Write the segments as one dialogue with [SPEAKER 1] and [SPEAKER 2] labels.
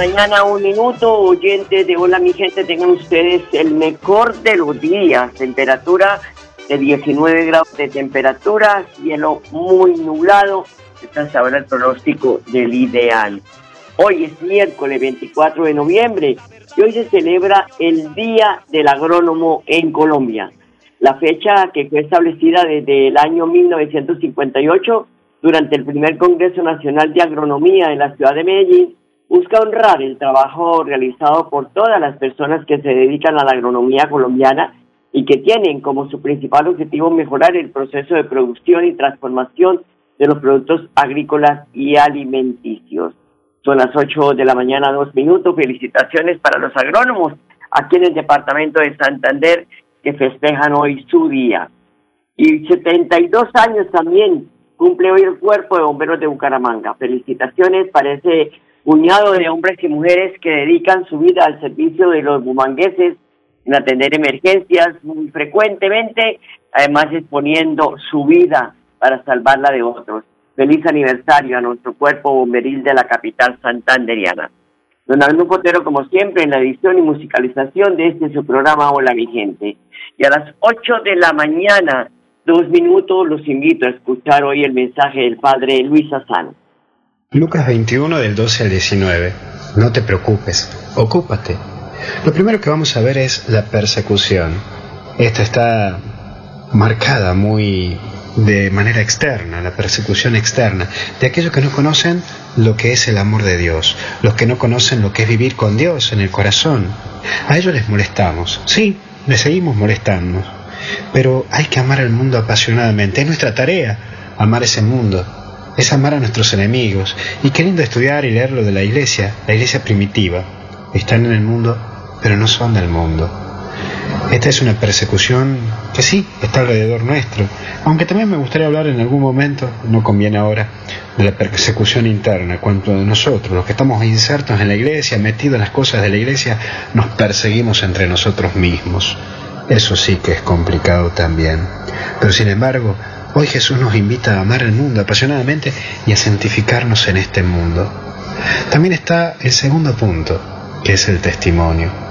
[SPEAKER 1] Mañana, un minuto, oyentes de Hola mi gente, tengan ustedes el mejor de los días, temperatura de 19 grados de temperatura, cielo muy nublado, está hasta ahora el pronóstico del ideal. Hoy es miércoles 24 de noviembre y hoy se celebra el Día del Agrónomo en Colombia. La fecha que fue establecida desde el año 1958 durante el primer Congreso Nacional de Agronomía en la ciudad de Medellín busca honrar el trabajo realizado por todas las personas que se dedican a la agronomía colombiana y que tienen como su principal objetivo mejorar el proceso de producción y transformación de los productos agrícolas y alimenticios. Son las 8 de la mañana, dos minutos. Felicitaciones para los agrónomos aquí en el departamento de Santander que festejan hoy su día. Y 72 años también cumple hoy el cuerpo de bomberos de Bucaramanga. Felicitaciones para ese puñado de hombres y mujeres que dedican su vida al servicio de los bumangueses en atender emergencias muy frecuentemente, además exponiendo su vida para salvarla de otros. Feliz aniversario a nuestro cuerpo bomberil de la capital santanderiana. Don Arnulfo Potero, como siempre, en la edición y musicalización de este su programa Hola mi gente. Y a las 8 de la mañana, dos minutos, los invito a escuchar hoy el mensaje del Padre Luis Azán.
[SPEAKER 2] Lucas 21 del 12 al 19. No te preocupes, ocúpate. Lo primero que vamos a ver es la persecución. Esta está marcada muy de manera externa, la persecución externa, de aquellos que no conocen lo que es el amor de Dios, los que no conocen lo que es vivir con Dios en el corazón. A ellos les molestamos, sí, les seguimos molestando, pero hay que amar al mundo apasionadamente, es nuestra tarea amar ese mundo, es amar a nuestros enemigos. Y qué lindo estudiar y leer lo de la iglesia, la iglesia primitiva. Están en el mundo, pero no son del mundo. Esta es una persecución que sí está alrededor nuestro, aunque también me gustaría hablar en algún momento, no conviene ahora, de la persecución interna, cuando nosotros, los que estamos insertos en la iglesia, metidos en las cosas de la iglesia, nos perseguimos entre nosotros mismos. Eso sí que es complicado también. Pero sin embargo, hoy Jesús nos invita a amar el mundo apasionadamente y a santificarnos en este mundo. También está el segundo punto, que es el testimonio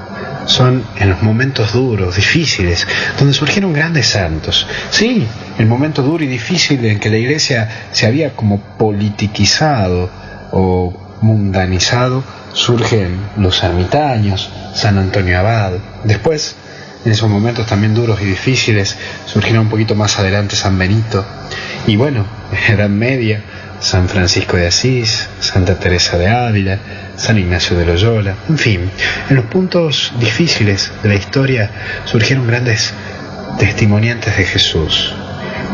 [SPEAKER 2] son en los momentos duros, difíciles, donde surgieron grandes santos. Sí, el momento duro y difícil en que la iglesia se había como politiquizado o mundanizado, surgen los ermitaños, San Antonio Abad. Después, en esos momentos también duros y difíciles, surgirá un poquito más adelante San Benito. Y bueno, en Edad Media, San Francisco de Asís, Santa Teresa de Ávila, San Ignacio de Loyola, en fin, en los puntos difíciles de la historia surgieron grandes testimoniantes de Jesús.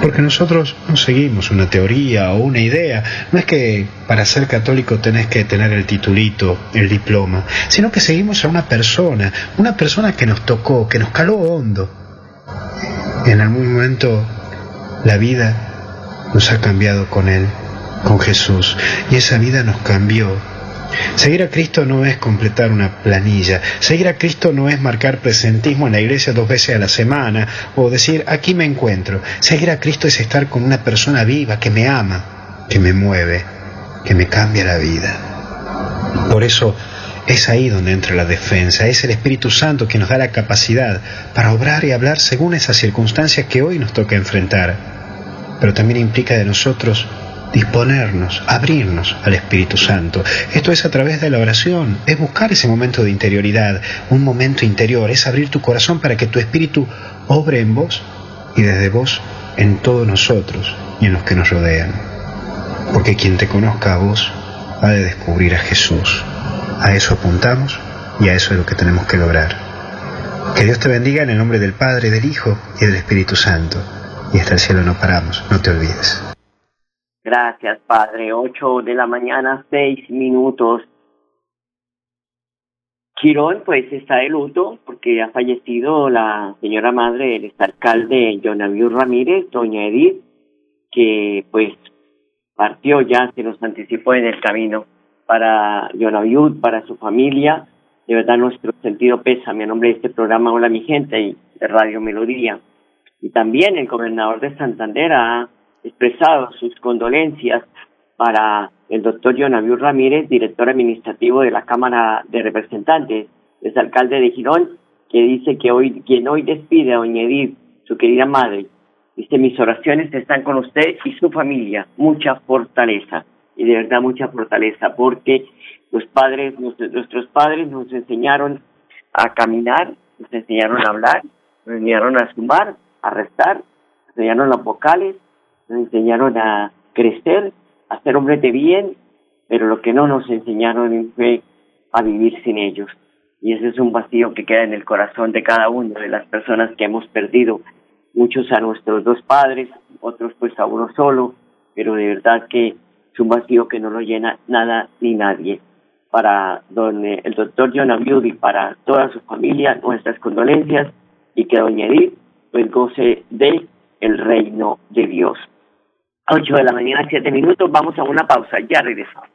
[SPEAKER 2] Porque nosotros no seguimos una teoría o una idea, no es que para ser católico tenés que tener el titulito, el diploma, sino que seguimos a una persona, una persona que nos tocó, que nos caló hondo. En algún momento la vida nos ha cambiado con él con Jesús y esa vida nos cambió Seguir a Cristo no es completar una planilla. Seguir a Cristo no es marcar presentismo en la iglesia dos veces a la semana o decir aquí me encuentro. Seguir a Cristo es estar con una persona viva que me ama, que me mueve, que me cambia la vida. Por eso es ahí donde entra la defensa. Es el Espíritu Santo que nos da la capacidad para obrar y hablar según esas circunstancias que hoy nos toca enfrentar. Pero también implica de nosotros disponernos, abrirnos al Espíritu Santo. Esto es a través de la oración, es buscar ese momento de interioridad, un momento interior, es abrir tu corazón para que tu Espíritu obre en vos y desde vos en todos nosotros y en los que nos rodean. Porque quien te conozca a vos ha de descubrir a Jesús. A eso apuntamos y a eso es lo que tenemos que lograr. Que Dios te bendiga en el nombre del Padre, del Hijo y del Espíritu Santo. Y hasta el cielo no paramos, no te olvides.
[SPEAKER 1] Gracias, Padre. Ocho de la mañana, seis minutos. Quirón, pues, está de luto porque ha fallecido la señora madre del exalcalde Jonaviu Ramírez, doña Edith, que, pues, partió ya, se nos anticipó en el camino para Jonaviu, para su familia. De verdad, nuestro sentido pesa. Mi nombre de este programa Hola, mi gente, y de Radio Melodía. Y también el gobernador de Santander ha expresado sus condolencias para el doctor Jonaviu Ramírez, director administrativo de la Cámara de Representantes, es alcalde de Girón, que dice que hoy, quien hoy despide a doña Edith, su querida madre, dice, mis oraciones están con usted y su familia, mucha fortaleza, y de verdad mucha fortaleza, porque los padres, nuestros padres nos enseñaron a caminar, nos enseñaron a hablar, nos enseñaron a sumar, a restar, nos enseñaron las vocales, nos enseñaron a crecer, a ser hombres de bien, pero lo que no nos enseñaron fue a vivir sin ellos. Y ese es un vacío que queda en el corazón de cada uno de las personas que hemos perdido, muchos a nuestros dos padres, otros pues a uno solo, pero de verdad que es un vacío que no lo llena nada ni nadie. Para don, el doctor John Abiudi, para toda su familia, nuestras condolencias y que doña Edith pues goce de el reino de Dios. 8 de la mañana, 7 minutos. Vamos a una pausa. Ya regresamos.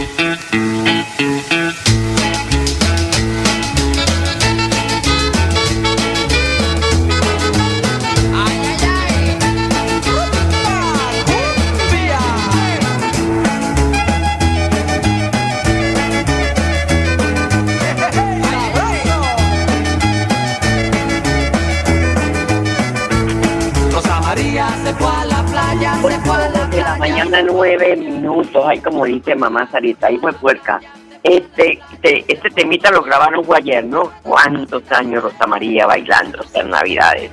[SPEAKER 1] Nueve minutos, ay como dice mamá Sarita, ahí fue puerca. Este, este, este temita lo grabaron ayer, ¿no? ¿Cuántos años Rosa María bailando estas navidades?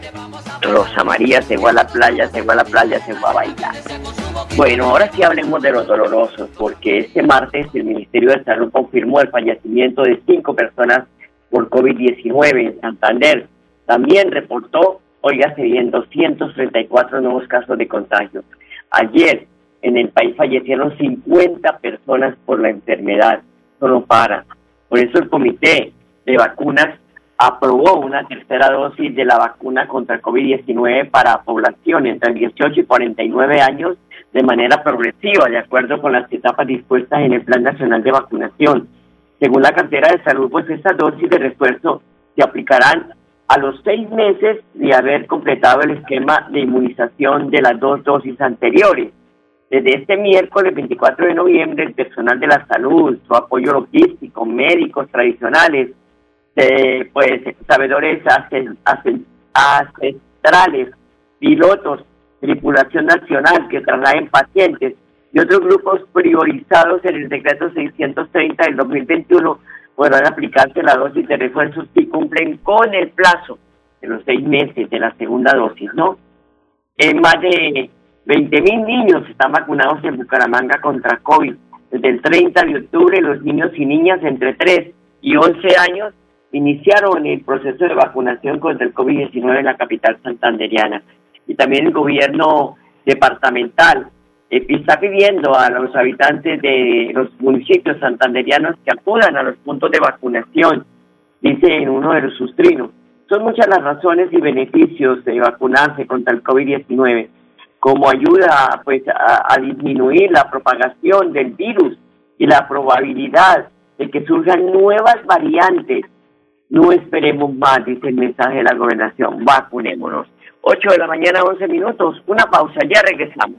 [SPEAKER 1] Rosa María se fue a la playa, se fue a la playa, se fue a bailar. Bueno, ahora sí hablemos de los dolorosos, porque este martes el Ministerio de Salud confirmó el fallecimiento de cinco personas por COVID-19 en Santander. También reportó, oígase bien, 234 nuevos casos de contagio. Ayer en el país fallecieron 50 personas por la enfermedad. Solo para. Por eso el Comité de Vacunas aprobó una tercera dosis de la vacuna contra el COVID-19 para población entre 18 y 49 años de manera progresiva, de acuerdo con las etapas dispuestas en el Plan Nacional de Vacunación. Según la cartera de salud, pues estas dosis de refuerzo se aplicarán a los seis meses de haber completado el esquema de inmunización de las dos dosis anteriores. Desde este miércoles 24 de noviembre, el personal de la salud, su apoyo logístico, médicos tradicionales, eh, pues sabedores ancestrales, pilotos, tripulación nacional que trasladen pacientes y otros grupos priorizados en el decreto 630 del 2021 podrán aplicarse la dosis de refuerzo si cumplen con el plazo de los seis meses de la segunda dosis, ¿no? En más de 20 mil niños están vacunados en Bucaramanga contra COVID. Desde el 30 de octubre, los niños y niñas entre 3 y 11 años iniciaron el proceso de vacunación contra el COVID-19 en la capital santanderiana. Y también el gobierno departamental eh, está pidiendo a los habitantes de los municipios santanderianos que acudan a los puntos de vacunación, dice en uno de sus trinos. Son muchas las razones y beneficios de vacunarse contra el COVID-19 como ayuda pues a, disminuir la propagación del virus y la probabilidad de que surjan nuevas variantes. No esperemos más, dice el mensaje de la gobernación, vacunémonos. 8 de la mañana, 11 minutos, una pausa, ya regresamos.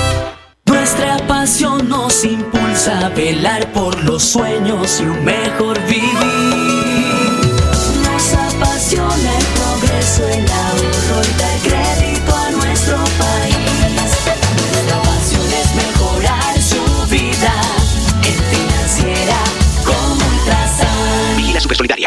[SPEAKER 3] Nuestra pasión nos impulsa a velar por los sueños y un mejor vivir.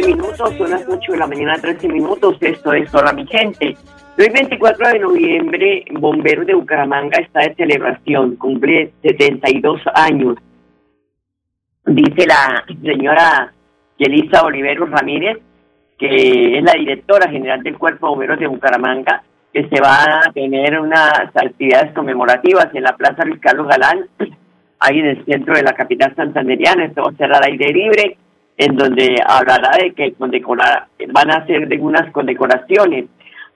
[SPEAKER 1] Minutos, son las 8 de la mañana, 13 minutos. Esto es Hola mi gente. Hoy 24 de noviembre, Bomberos de Bucaramanga está de celebración, cumple 72 años. Dice la señora Yelisa Oliveros Ramírez, que es la directora general del Cuerpo Bomberos de Bucaramanga, que se va a tener unas actividades conmemorativas en la Plaza Luis Carlos Galán, ahí en el centro de la capital santanderiana. Esto va a ser al aire libre en donde hablará de que van a hacer de unas condecoraciones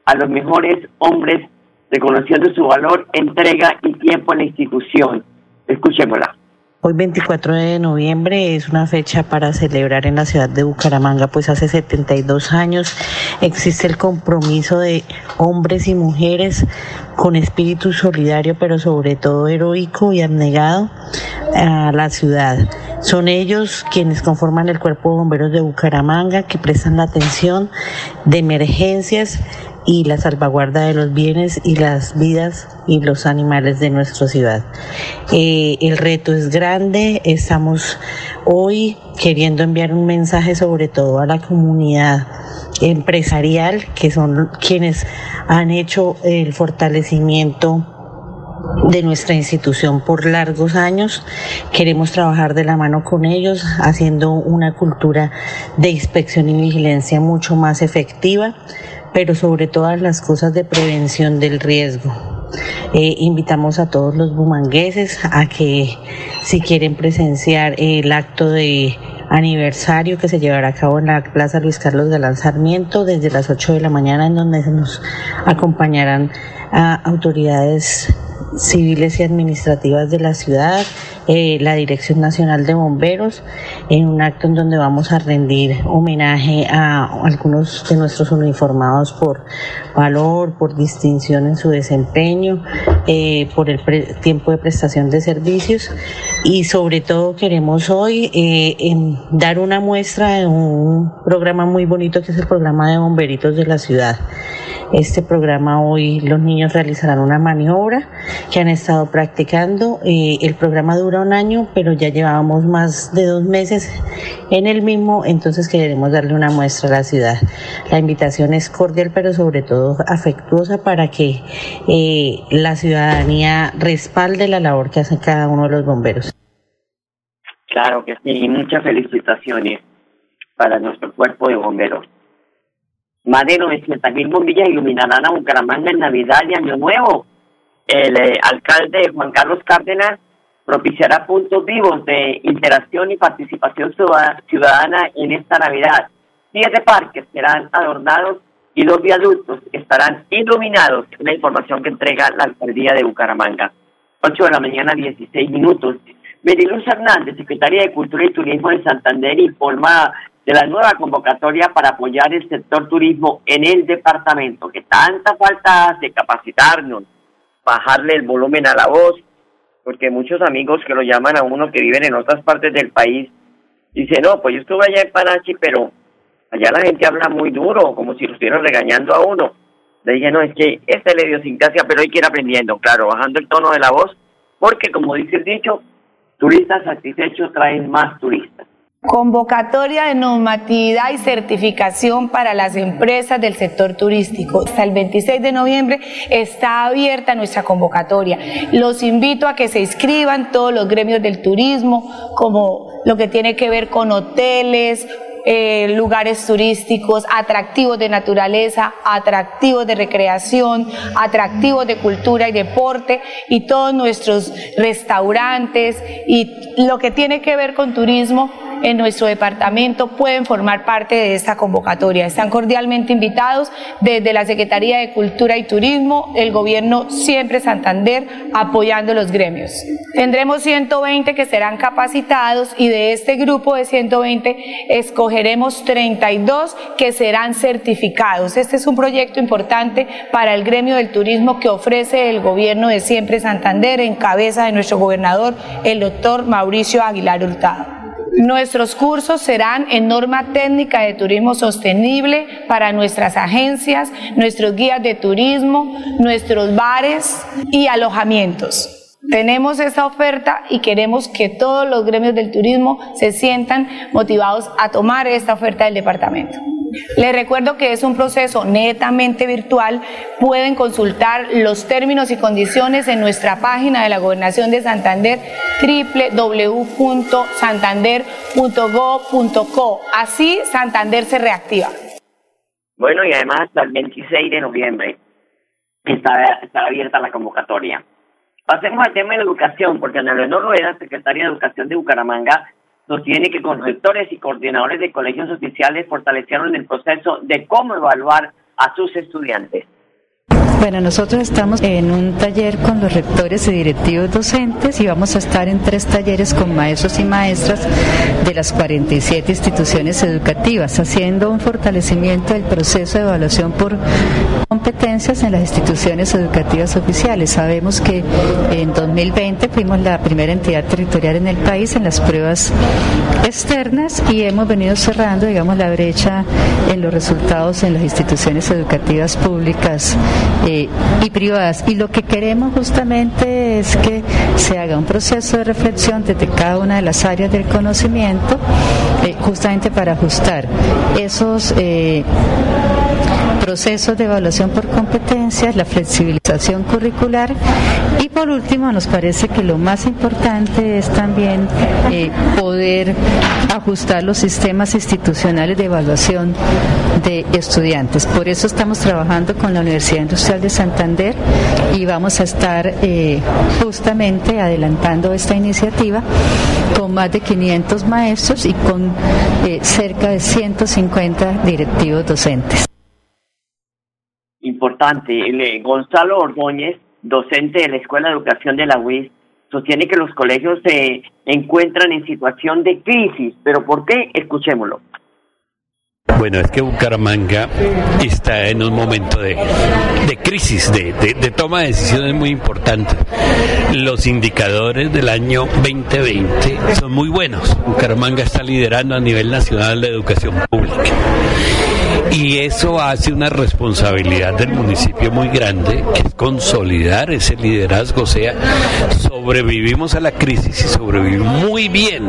[SPEAKER 1] a los mejores hombres reconociendo su valor, entrega y tiempo en la institución. Escuchémosla.
[SPEAKER 4] Hoy 24 de noviembre es una fecha para celebrar en la ciudad de Bucaramanga, pues hace 72 años existe el compromiso de hombres y mujeres con espíritu solidario, pero sobre todo heroico y abnegado a la ciudad. Son ellos quienes conforman el Cuerpo de Bomberos de Bucaramanga, que prestan la atención de emergencias y la salvaguarda de los bienes y las vidas y los animales de nuestra ciudad. Eh, el reto es grande, estamos hoy queriendo enviar un mensaje sobre todo a la comunidad empresarial, que son quienes han hecho el fortalecimiento de nuestra institución por largos años. Queremos trabajar de la mano con ellos, haciendo una cultura de inspección y vigilancia mucho más efectiva, pero sobre todas las cosas de prevención del riesgo. Eh, invitamos a todos los bumangueses a que si quieren presenciar el acto de aniversario que se llevará a cabo en la Plaza Luis Carlos de Sarmiento desde las 8 de la mañana en donde nos acompañarán a autoridades civiles y administrativas de la ciudad, eh, la Dirección Nacional de Bomberos, en un acto en donde vamos a rendir homenaje a algunos de nuestros uniformados por valor, por distinción en su desempeño, eh, por el tiempo de prestación de servicios y sobre todo queremos hoy eh, dar una muestra de un programa muy bonito que es el programa de bomberitos de la ciudad. Este programa hoy los niños realizarán una maniobra que han estado practicando. Eh, el programa dura un año, pero ya llevábamos más de dos meses en el mismo, entonces queremos darle una muestra a la ciudad. La invitación es cordial, pero sobre todo afectuosa para que eh, la ciudadanía respalde la labor que hacen cada uno de los bomberos.
[SPEAKER 1] Claro que sí, muchas felicitaciones para nuestro cuerpo de bomberos. Más de 900 mil bombillas iluminarán a Bucaramanga en Navidad y Año Nuevo. El eh, alcalde Juan Carlos Cárdenas propiciará puntos vivos de interacción y participación ciudadana en esta Navidad. Siete parques serán adornados y dos viaductos estarán iluminados. La información que entrega la alcaldía de Bucaramanga. 8 de la mañana, 16 minutos. Meriluz Hernández, secretaria de Cultura y Turismo de Santander, informa de la nueva convocatoria para apoyar el sector turismo en el departamento, que tanta falta hace capacitarnos, bajarle el volumen a la voz, porque muchos amigos que lo llaman a uno que viven en otras partes del país, dicen, no, pues yo estuve allá en Panachi, pero allá la gente habla muy duro, como si lo estuvieran regañando a uno. Le dije, no, es que esta es la idiosincrasia, pero hay que ir aprendiendo, claro, bajando el tono de la voz, porque como dice el dicho, turistas satisfechos traen más turistas.
[SPEAKER 5] Convocatoria de normatividad y certificación para las empresas del sector turístico. Hasta el 26 de noviembre está abierta nuestra convocatoria. Los invito a que se inscriban todos los gremios del turismo, como lo que tiene que ver con hoteles, eh, lugares turísticos, atractivos de naturaleza, atractivos de recreación, atractivos de cultura y deporte y todos nuestros restaurantes y lo que tiene que ver con turismo en nuestro departamento pueden formar parte de esta convocatoria. Están cordialmente invitados desde la Secretaría de Cultura y Turismo, el Gobierno Siempre Santander, apoyando los gremios. Tendremos 120 que serán capacitados y de este grupo de 120 escogeremos 32 que serán certificados. Este es un proyecto importante para el gremio del turismo que ofrece el Gobierno de Siempre Santander en cabeza de nuestro gobernador, el doctor Mauricio Aguilar Hurtado. Nuestros cursos serán en norma técnica de turismo sostenible para nuestras agencias, nuestros guías de turismo, nuestros bares y alojamientos. Tenemos esta oferta y queremos que todos los gremios del turismo se sientan motivados a tomar esta oferta del departamento. Les recuerdo que es un proceso netamente virtual. Pueden consultar los términos y condiciones en nuestra página de la Gobernación de Santander, www.santander.go.co. Así Santander se reactiva.
[SPEAKER 1] Bueno, y además hasta el 26 de noviembre está, abierta la convocatoria. Pasemos al tema de la educación, porque Ana Leonor Rueda, secretaria de Educación de Bucaramanga, sostiene que con rectores y coordinadores de colegios oficiales fortalecieron el proceso de cómo evaluar a sus estudiantes.
[SPEAKER 6] Bueno, nosotros estamos en un taller con los rectores y directivos docentes y vamos a estar en tres talleres con maestros y maestras de las 47 instituciones educativas, haciendo un fortalecimiento del proceso de evaluación por competencias en las instituciones educativas oficiales. Sabemos que en 2020 fuimos la primera entidad territorial en el país en las pruebas externas y hemos venido cerrando, digamos, la brecha en los resultados en las instituciones educativas públicas eh, y privadas. Y lo que queremos justamente es que se haga un proceso de reflexión desde cada una de las áreas del conocimiento, eh, justamente para ajustar esos... Procesos de evaluación por competencias, la flexibilización curricular y por último nos parece que lo más importante es también eh, poder ajustar los sistemas institucionales de evaluación de estudiantes. Por eso estamos trabajando con la Universidad Industrial de Santander y vamos a estar eh, justamente adelantando esta iniciativa con más de 500 maestros y con eh, cerca de 150 directivos docentes.
[SPEAKER 1] Importante, eh, Gonzalo Ordóñez, docente de la Escuela de Educación de la UIS, sostiene que los colegios se encuentran en situación de crisis. ¿Pero por qué? Escuchémoslo.
[SPEAKER 7] Bueno, es que Bucaramanga está en un momento de, crisis, de, de, toma de decisiones muy importantes. Los indicadores del año 2020 son muy buenos. Bucaramanga está liderando a nivel nacional la educación pública y eso hace una responsabilidad del municipio muy grande, que es consolidar ese liderazgo, o sea, sobrevivimos a la crisis y sobrevivimos muy bien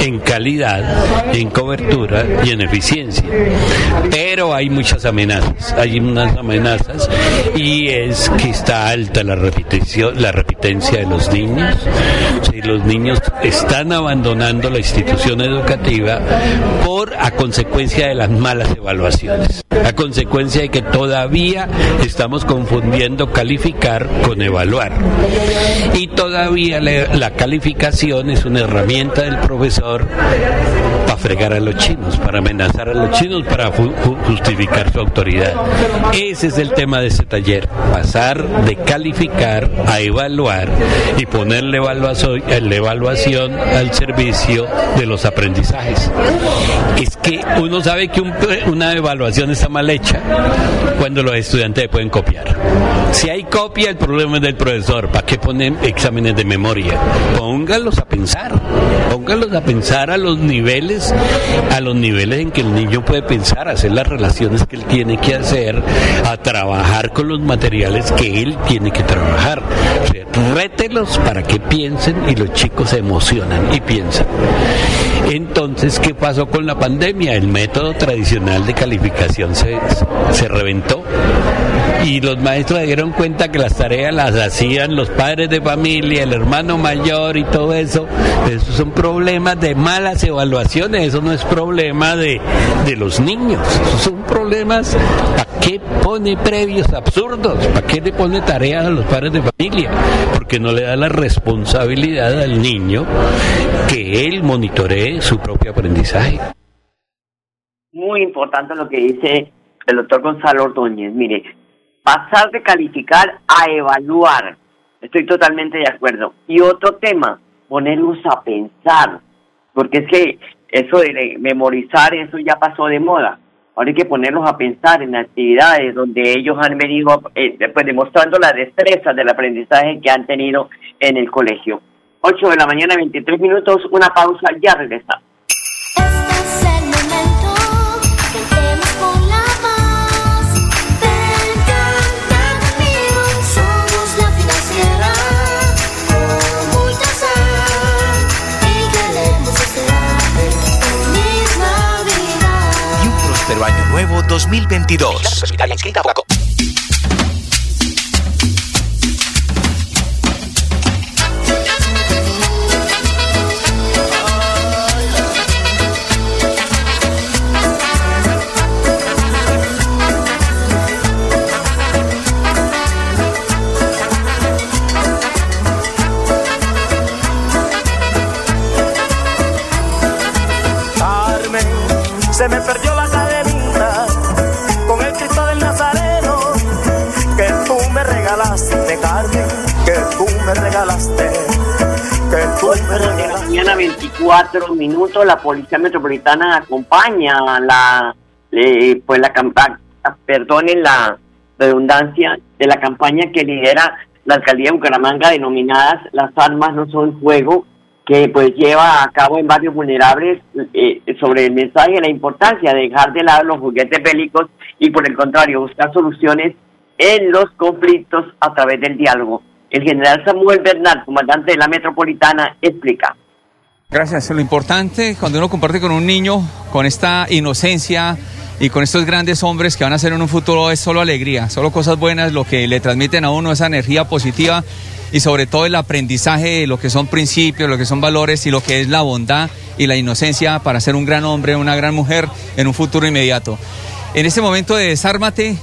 [SPEAKER 7] en calidad, en cobertura y en eficiencia. Pero hay muchas amenazas, hay unas amenazas y es que está alta la repetición, la repitencia de los niños. Los niños están abandonando la institución educativa por a consecuencia de las malas evaluaciones a consecuencia de que todavía estamos confundiendo calificar con evaluar. Y todavía la calificación es una herramienta del profesor para fregar a los chinos, para amenazar a los chinos, para justificar su autoridad. Ese es el tema de este taller, pasar de calificar a evaluar y poner la evaluación, la evaluación al servicio de los aprendizajes. Es que uno sabe que una evaluación está mal hecha cuando los estudiantes pueden copiar. Si hay copia, el problema es del profesor. ¿Para qué ponen exámenes de memoria? Póngalos a pensar. Póngalos a pensar a los niveles, a los niveles en que el niño puede pensar, hacer las relaciones que él tiene que hacer, a trabajar con los materiales que él tiene que trabajar. rételos para que piensen y los chicos se emocionan y piensan. Entonces, ¿qué pasó con la pandemia? El método tradicional de calificación se, se reventó y los maestros se dieron cuenta que las tareas las hacían los padres de familia, el hermano mayor y todo eso. Esos son problemas de malas evaluaciones, eso no es problema de, de los niños, esos son problemas, ¿para qué pone previos absurdos? ¿Para qué le pone tareas a los padres de familia? Porque no le da la responsabilidad al niño que él monitoree su propio aprendizaje.
[SPEAKER 1] Muy importante lo que dice el doctor Gonzalo Ordóñez. Mire, pasar de calificar a evaluar. Estoy totalmente de acuerdo. Y otro tema, ponerlos a pensar, porque es que eso de memorizar, eso ya pasó de moda. Ahora hay que ponerlos a pensar en actividades donde ellos han venido eh, pues, demostrando la destreza del aprendizaje que han tenido en el colegio. 8 de la mañana, 23 minutos, una pausa, ya regresamos.
[SPEAKER 8] 2022.
[SPEAKER 9] Regalaste.
[SPEAKER 1] de la mañana, 24 minutos, la Policía Metropolitana acompaña la, pues la campaña, perdonen la redundancia, de la campaña que lidera la alcaldía de Bucaramanga denominadas Las armas no son juego, que pues lleva a cabo en barrios vulnerables eh, sobre el mensaje y la importancia de dejar de lado los juguetes bélicos y por el contrario buscar soluciones en los conflictos a través del diálogo. El general Samuel Bernal, comandante de la metropolitana, explica.
[SPEAKER 10] Gracias. Lo importante cuando uno comparte con un niño, con esta inocencia, y con estos grandes hombres que van a ser en un futuro es solo alegría, solo cosas buenas, lo que le transmiten a uno esa energía positiva y sobre todo el aprendizaje de lo que son principios, lo que son valores y lo que es la bondad y la inocencia para ser un gran hombre, una gran mujer en un futuro inmediato. En este momento de desármate,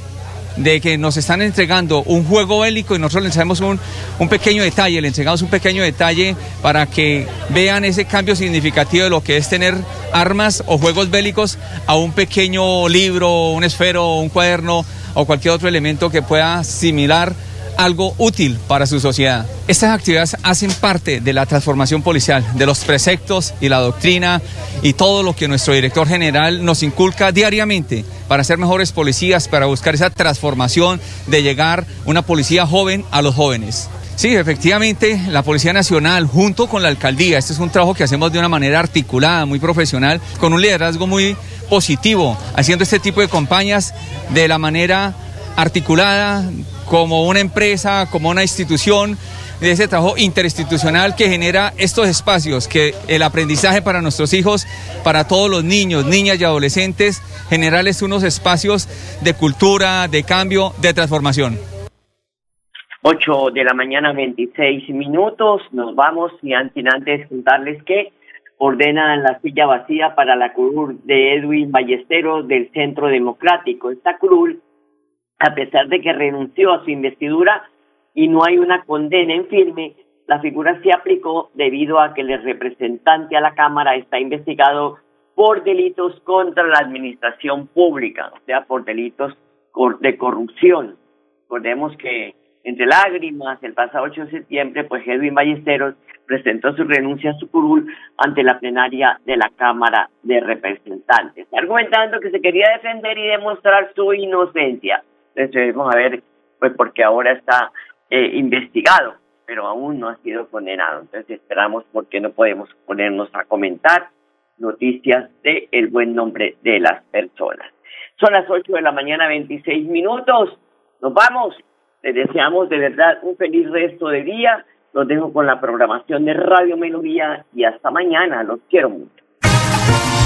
[SPEAKER 10] de que nos están entregando un juego bélico y nosotros le entregamos un, un, pequeño detalle, le entregamos un pequeño detalle para que vean ese cambio significativo de lo que es tener armas o juegos bélicos a un pequeño libro, un esfero, un cuaderno o cualquier otro elemento que pueda similar algo útil para su sociedad. Estas actividades hacen parte de la transformación policial, de los preceptos y la doctrina y todo lo que nuestro director general nos inculca diariamente para ser mejores policías, para buscar esa transformación de llegar una policía joven a los jóvenes. Sí, efectivamente, la Policía Nacional junto con la alcaldía, este es un trabajo que hacemos de una manera articulada, muy profesional, con un liderazgo muy positivo, haciendo este tipo de campañas de la manera articulada, como una empresa, como una institución, de ese trabajo interinstitucional que genera estos espacios, que el aprendizaje para nuestros hijos, para todos los niños, niñas y adolescentes, generarles unos espacios de cultura, de cambio, de transformación.
[SPEAKER 1] 8 de la mañana, 26 minutos. Nos vamos y antes contarles que ordenan la silla vacía para la curul de Edwin Ballesteros del Centro Democrático. Esta curul a pesar de que renunció a su investidura y no hay una condena en firme, la figura se aplicó debido a que el representante a la Cámara está investigado por delitos contra la administración pública, o sea, por delitos de corrupción. Recordemos que entre lágrimas, el pasado 8 de septiembre, pues Edwin Ballesteros presentó su renuncia a su curul ante la plenaria de la Cámara de Representantes, argumentando que se quería defender y demostrar su inocencia. Vamos a ver, pues porque ahora está eh, investigado, pero aún no ha sido condenado. Entonces esperamos porque no podemos ponernos a comentar noticias de el buen nombre de las personas. Son las 8 de la mañana, 26 minutos. Nos vamos. Les deseamos de verdad un feliz resto de día. Los dejo con la programación de Radio Melodía y hasta mañana. Los quiero mucho.